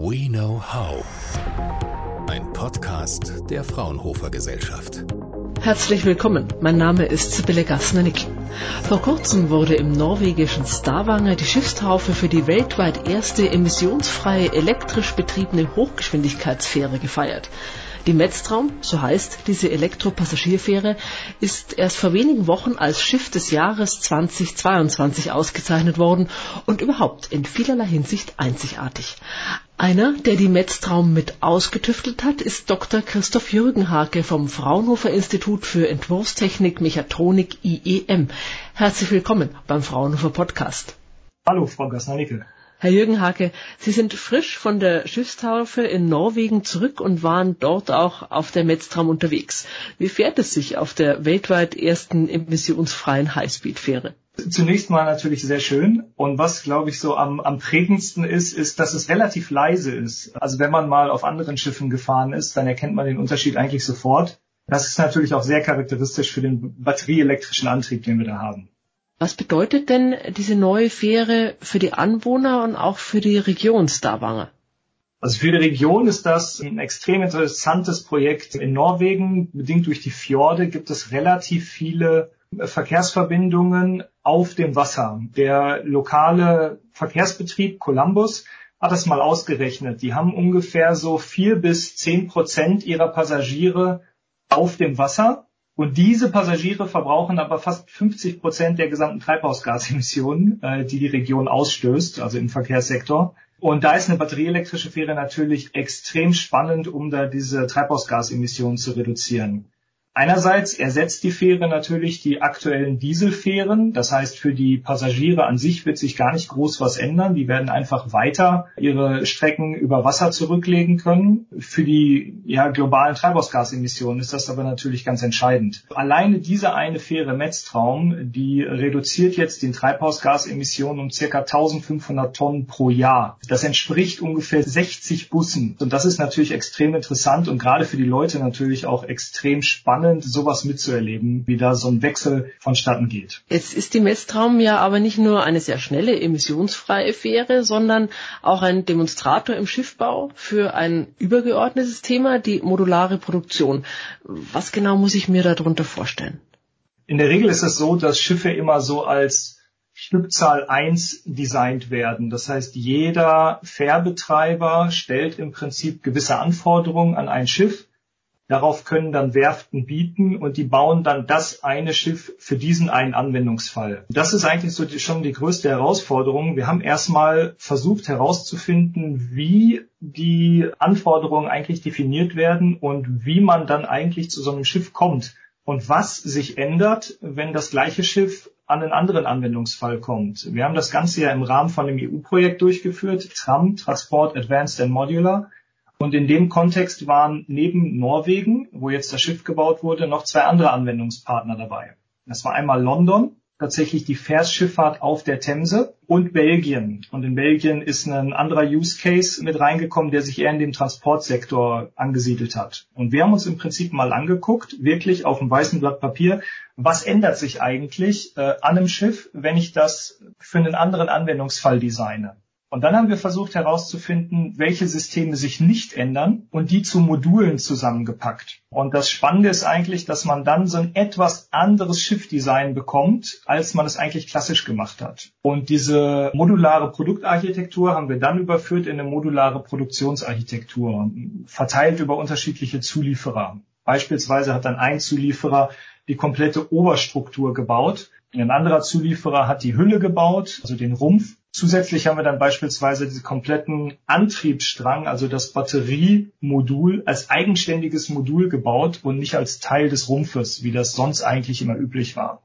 We Know How. Ein Podcast der Fraunhofer Gesellschaft. Herzlich willkommen. Mein Name ist Sibylle Gassner-Nickel. Vor kurzem wurde im norwegischen Stavanger die Schiffstaufe für die weltweit erste emissionsfreie elektrisch betriebene Hochgeschwindigkeitsfähre gefeiert. Die Metztraum, so heißt diese Elektropassagierfähre, ist erst vor wenigen Wochen als Schiff des Jahres 2022 ausgezeichnet worden und überhaupt in vielerlei Hinsicht einzigartig. Einer, der die Metztraum mit ausgetüftelt hat, ist Dr. Christoph Jürgenhake vom Fraunhofer Institut für Entwurfstechnik Mechatronik IEM. Herzlich willkommen beim Fraunhofer Podcast. Hallo, Frau Gassner-Nickel. Herr Jürgen Hake, Sie sind frisch von der Schiffstaufe in Norwegen zurück und waren dort auch auf der Metztram unterwegs. Wie fährt es sich auf der weltweit ersten emissionsfreien Highspeed-Fähre? Zunächst mal natürlich sehr schön. Und was, glaube ich, so am, am prägendsten ist, ist, dass es relativ leise ist. Also wenn man mal auf anderen Schiffen gefahren ist, dann erkennt man den Unterschied eigentlich sofort. Das ist natürlich auch sehr charakteristisch für den batterieelektrischen Antrieb, den wir da haben. Was bedeutet denn diese neue Fähre für die Anwohner und auch für die Region Stavanger? Also für die Region ist das ein extrem interessantes Projekt. In Norwegen, bedingt durch die Fjorde, gibt es relativ viele Verkehrsverbindungen auf dem Wasser. Der lokale Verkehrsbetrieb Columbus hat das mal ausgerechnet. Die haben ungefähr so vier bis zehn Prozent ihrer Passagiere auf dem Wasser und diese Passagiere verbrauchen aber fast 50 Prozent der gesamten Treibhausgasemissionen, äh, die die Region ausstößt, also im Verkehrssektor. Und da ist eine batterieelektrische Fähre natürlich extrem spannend, um da diese Treibhausgasemissionen zu reduzieren. Einerseits ersetzt die Fähre natürlich die aktuellen Dieselfähren. Das heißt, für die Passagiere an sich wird sich gar nicht groß was ändern. Die werden einfach weiter ihre Strecken über Wasser zurücklegen können. Für die ja, globalen Treibhausgasemissionen ist das aber natürlich ganz entscheidend. Alleine diese eine Fähre Metztraum, die reduziert jetzt den Treibhausgasemissionen um circa 1500 Tonnen pro Jahr. Das entspricht ungefähr 60 Bussen. Und das ist natürlich extrem interessant und gerade für die Leute natürlich auch extrem spannend spannend, sowas mitzuerleben, wie da so ein Wechsel vonstatten geht. Jetzt ist die Messtraum ja aber nicht nur eine sehr schnelle, emissionsfreie Fähre, sondern auch ein Demonstrator im Schiffbau für ein übergeordnetes Thema, die modulare Produktion. Was genau muss ich mir darunter vorstellen? In der Regel ist es so, dass Schiffe immer so als Stückzahl 1 designt werden. Das heißt, jeder Fährbetreiber stellt im Prinzip gewisse Anforderungen an ein Schiff Darauf können dann Werften bieten und die bauen dann das eine Schiff für diesen einen Anwendungsfall. Das ist eigentlich so die, schon die größte Herausforderung. Wir haben erstmal versucht herauszufinden, wie die Anforderungen eigentlich definiert werden und wie man dann eigentlich zu so einem Schiff kommt und was sich ändert, wenn das gleiche Schiff an einen anderen Anwendungsfall kommt. Wir haben das Ganze ja im Rahmen von einem EU-Projekt durchgeführt, TRAM, Transport Advanced and Modular. Und in dem Kontext waren neben Norwegen, wo jetzt das Schiff gebaut wurde, noch zwei andere Anwendungspartner dabei. Das war einmal London, tatsächlich die Fährschifffahrt auf der Themse und Belgien. Und in Belgien ist ein anderer Use Case mit reingekommen, der sich eher in dem Transportsektor angesiedelt hat. Und wir haben uns im Prinzip mal angeguckt, wirklich auf dem weißen Blatt Papier, was ändert sich eigentlich äh, an einem Schiff, wenn ich das für einen anderen Anwendungsfall designe. Und dann haben wir versucht herauszufinden, welche Systeme sich nicht ändern und die zu Modulen zusammengepackt. Und das Spannende ist eigentlich, dass man dann so ein etwas anderes Schiffdesign bekommt, als man es eigentlich klassisch gemacht hat. Und diese modulare Produktarchitektur haben wir dann überführt in eine modulare Produktionsarchitektur, verteilt über unterschiedliche Zulieferer. Beispielsweise hat dann ein Zulieferer die komplette Oberstruktur gebaut. Ein anderer Zulieferer hat die Hülle gebaut, also den Rumpf. Zusätzlich haben wir dann beispielsweise diesen kompletten Antriebsstrang, also das Batteriemodul, als eigenständiges Modul gebaut und nicht als Teil des Rumpfes, wie das sonst eigentlich immer üblich war.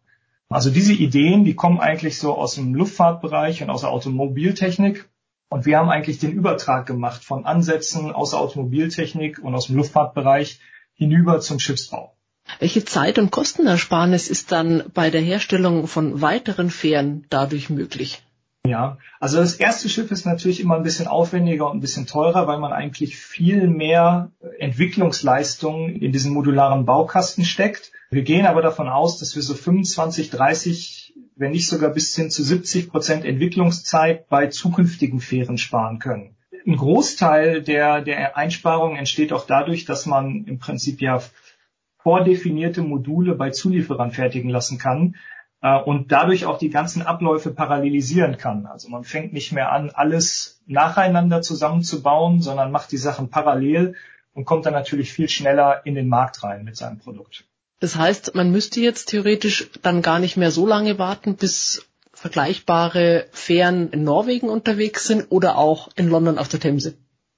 Also diese Ideen, die kommen eigentlich so aus dem Luftfahrtbereich und aus der Automobiltechnik. Und wir haben eigentlich den Übertrag gemacht von Ansätzen aus der Automobiltechnik und aus dem Luftfahrtbereich hinüber zum Schiffsbau. Welche Zeit- und Kostenersparnis ist dann bei der Herstellung von weiteren Fähren dadurch möglich? Ja, also das erste Schiff ist natürlich immer ein bisschen aufwendiger und ein bisschen teurer, weil man eigentlich viel mehr Entwicklungsleistung in diesen modularen Baukasten steckt. Wir gehen aber davon aus, dass wir so 25, 30, wenn nicht sogar bis hin zu 70 Prozent Entwicklungszeit bei zukünftigen Fähren sparen können. ein Großteil der, der Einsparungen entsteht auch dadurch, dass man im Prinzip ja vordefinierte Module bei Zulieferern fertigen lassen kann äh, und dadurch auch die ganzen Abläufe parallelisieren kann. Also man fängt nicht mehr an, alles nacheinander zusammenzubauen, sondern macht die Sachen parallel und kommt dann natürlich viel schneller in den Markt rein mit seinem Produkt. Das heißt, man müsste jetzt theoretisch dann gar nicht mehr so lange warten, bis vergleichbare Fähren in Norwegen unterwegs sind oder auch in London auf der Themse.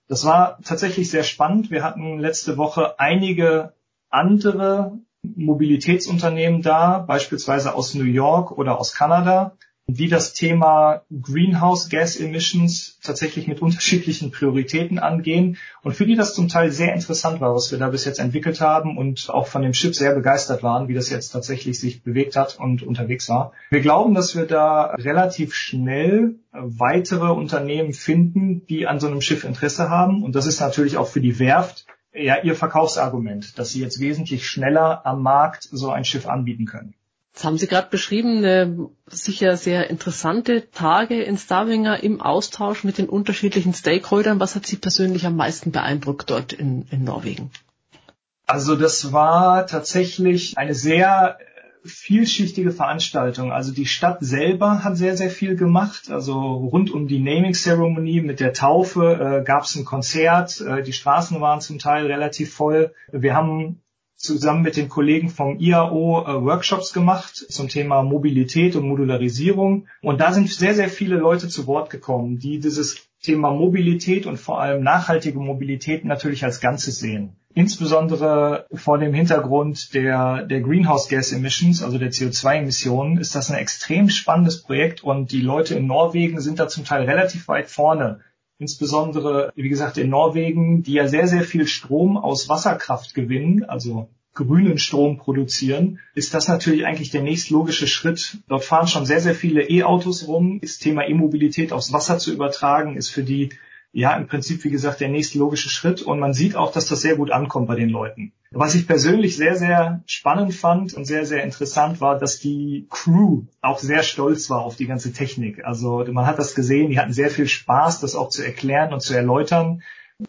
Das war tatsächlich sehr spannend. Wir hatten letzte Woche einige andere Mobilitätsunternehmen da, beispielsweise aus New York oder aus Kanada, die das Thema Greenhouse Gas Emissions tatsächlich mit unterschiedlichen Prioritäten angehen und für die das zum Teil sehr interessant war, was wir da bis jetzt entwickelt haben und auch von dem Schiff sehr begeistert waren, wie das jetzt tatsächlich sich bewegt hat und unterwegs war. Wir glauben, dass wir da relativ schnell weitere Unternehmen finden, die an so einem Schiff Interesse haben und das ist natürlich auch für die Werft ja ihr Verkaufsargument, dass sie jetzt wesentlich schneller am Markt so ein Schiff anbieten können. Das haben Sie gerade beschrieben, eine sicher sehr interessante Tage in Stavanger im Austausch mit den unterschiedlichen Stakeholdern. Was hat Sie persönlich am meisten beeindruckt dort in, in Norwegen? Also das war tatsächlich eine sehr vielschichtige Veranstaltung. Also die Stadt selber hat sehr, sehr viel gemacht. Also rund um die Naming-Zeremonie mit der Taufe äh, gab es ein Konzert. Äh, die Straßen waren zum Teil relativ voll. Wir haben zusammen mit den Kollegen vom IAO äh, Workshops gemacht zum Thema Mobilität und Modularisierung. Und da sind sehr, sehr viele Leute zu Wort gekommen, die dieses Thema Mobilität und vor allem nachhaltige Mobilität natürlich als Ganzes sehen. Insbesondere vor dem Hintergrund der, der Greenhouse Gas Emissions, also der CO2-Emissionen, ist das ein extrem spannendes Projekt und die Leute in Norwegen sind da zum Teil relativ weit vorne insbesondere, wie gesagt, in Norwegen, die ja sehr, sehr viel Strom aus Wasserkraft gewinnen, also grünen Strom produzieren, ist das natürlich eigentlich der nächstlogische Schritt. Dort fahren schon sehr, sehr viele E-Autos rum. Das Thema E-Mobilität aufs Wasser zu übertragen, ist für die ja im Prinzip, wie gesagt, der nächste logische Schritt. Und man sieht auch, dass das sehr gut ankommt bei den Leuten. Was ich persönlich sehr, sehr spannend fand und sehr, sehr interessant war, dass die Crew auch sehr stolz war auf die ganze Technik. Also man hat das gesehen, die hatten sehr viel Spaß, das auch zu erklären und zu erläutern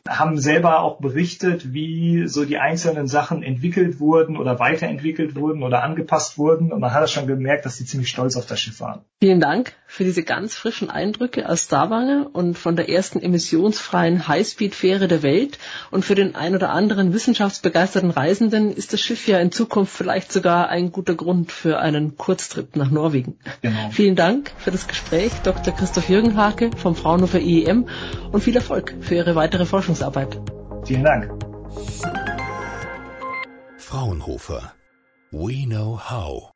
haben selber auch berichtet, wie so die einzelnen Sachen entwickelt wurden oder weiterentwickelt wurden oder angepasst wurden. Und man hat schon gemerkt, dass sie ziemlich stolz auf das Schiff waren. Vielen Dank für diese ganz frischen Eindrücke aus Stavanger und von der ersten emissionsfreien Highspeed-Fähre der Welt. Und für den ein oder anderen wissenschaftsbegeisterten Reisenden ist das Schiff ja in Zukunft vielleicht sogar ein guter Grund für einen Kurztrip nach Norwegen. Genau. Vielen Dank für das Gespräch, Dr. Christoph Jürgenhake vom Fraunhofer IEM und viel Erfolg für Ihre weitere Forschungsarbeit. Vielen Dank. Fraunhofer. We know how.